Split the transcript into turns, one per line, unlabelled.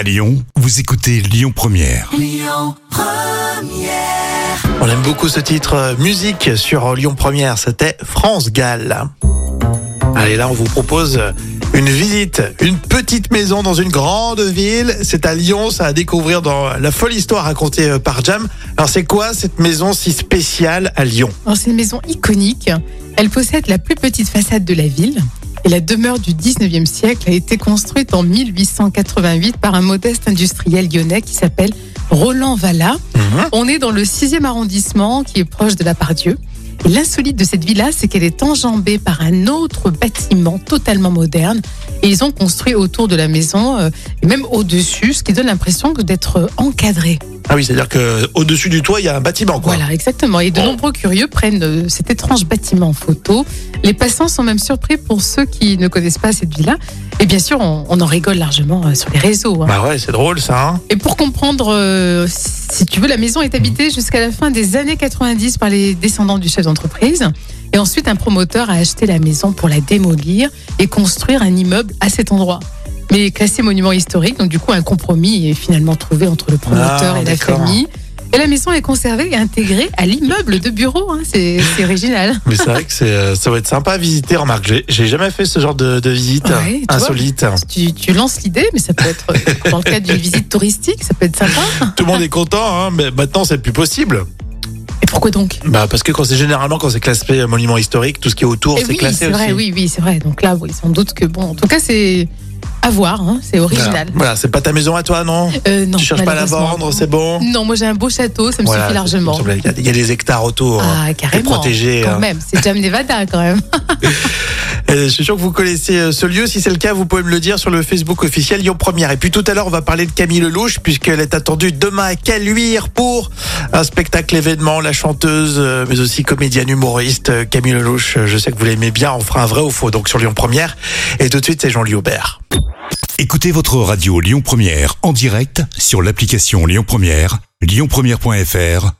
À Lyon, vous écoutez Lyon Première.
On aime beaucoup ce titre euh, musique sur Lyon Première, c'était France Gall. Allez, là, on vous propose euh, une visite, une petite maison dans une grande ville. C'est à Lyon, ça à découvrir dans la folle histoire racontée euh, par Jam. Alors, c'est quoi cette maison si spéciale à Lyon?
C'est une maison iconique. Elle possède la plus petite façade de la ville. Et la demeure du 19e siècle a été construite en 1888 par un modeste industriel lyonnais qui s'appelle Roland Valla.
Mhm.
On est dans le 6e arrondissement qui est proche de la Pardieu. Et l'insolite de cette villa, c'est qu'elle est enjambée par un autre bâtiment totalement moderne. Et ils ont construit autour de la maison, euh, et même au-dessus, ce qui donne l'impression d'être encadré.
Ah oui, c'est-à-dire que au dessus du toit, il y a un bâtiment, quoi.
Voilà, exactement. Et de
Oh.
nombreux curieux prennent euh, cet étrange bâtiment en photo. Les passants sont même surpris pour ceux qui ne connaissent pas cette villa. Et bien sûr, on, on en rigole largement euh, sur les réseaux. hein.
Bah ouais, c'est drôle ça. Hein
Et pour comprendre, euh, si tu veux, la maison est habitée jusqu'à la fin des années 90 par les descendants du chef d'entreprise. Et ensuite, un promoteur a acheté la maison pour la démolir et construire un immeuble à cet endroit. Mais classé monument historique, donc du coup, un compromis est finalement trouvé entre le promoteur
Ah,
et la famille. Et la maison est conservée et intégrée à l'immeuble de bureau. hein. C'est original.
Mais c'est vrai que c'est, euh, ça va être sympa à visiter. Remarque, j'ai, jamais fait ce genre de, de visite
Ouais, tu vois.
insolite.
Tu, tu lances l'idée, mais ça peut être dans le cadre d'une visite touristique, ça peut être sympa.
Tout le monde est content, hein, mais maintenant c'est plus possible.
Pourquoi donc
Bah parce que quand c'est généralement quand c'est classé monument historique, tout ce qui est autour,
Eh
c'est
oui,
classé
c'est
aussi.
vrai, oui, oui, c'est vrai. Donc là, oui, sans doute que bon, en tout cas, c'est à voir, hein, c'est original.
Voilà, c'est pas ta maison à toi, non
Euh, non,
Tu cherches pas à la vendre, c'est bon
Non, moi j'ai un beau château, ça me
Voilà,
suffit largement.
Il y, a- des hectares autour. hein.
Ah, carrément.
protégé,
Quand
hein.
même, c'est Jam Nevada quand même.
Et je suis sûr que vous connaissez euh, ce lieu. Si c'est le cas, vous pouvez me le dire sur le Facebook officiel Lyon Première. Et puis tout à l'heure, on va parler de Camille Lelouch puisqu'elle est attendue demain à Caluire pour un spectacle événement. La chanteuse, euh, mais aussi comédienne humoriste euh, Camille Lelouch. euh, Je sais que vous l'aimez bien. On fera un vrai ou faux donc sur Lyon Première. Et tout de suite, c'est Jean-Louis Aubert.
Écoutez votre radio Lyon Première en direct sur l'application Lyon Première, lyonpremière.fr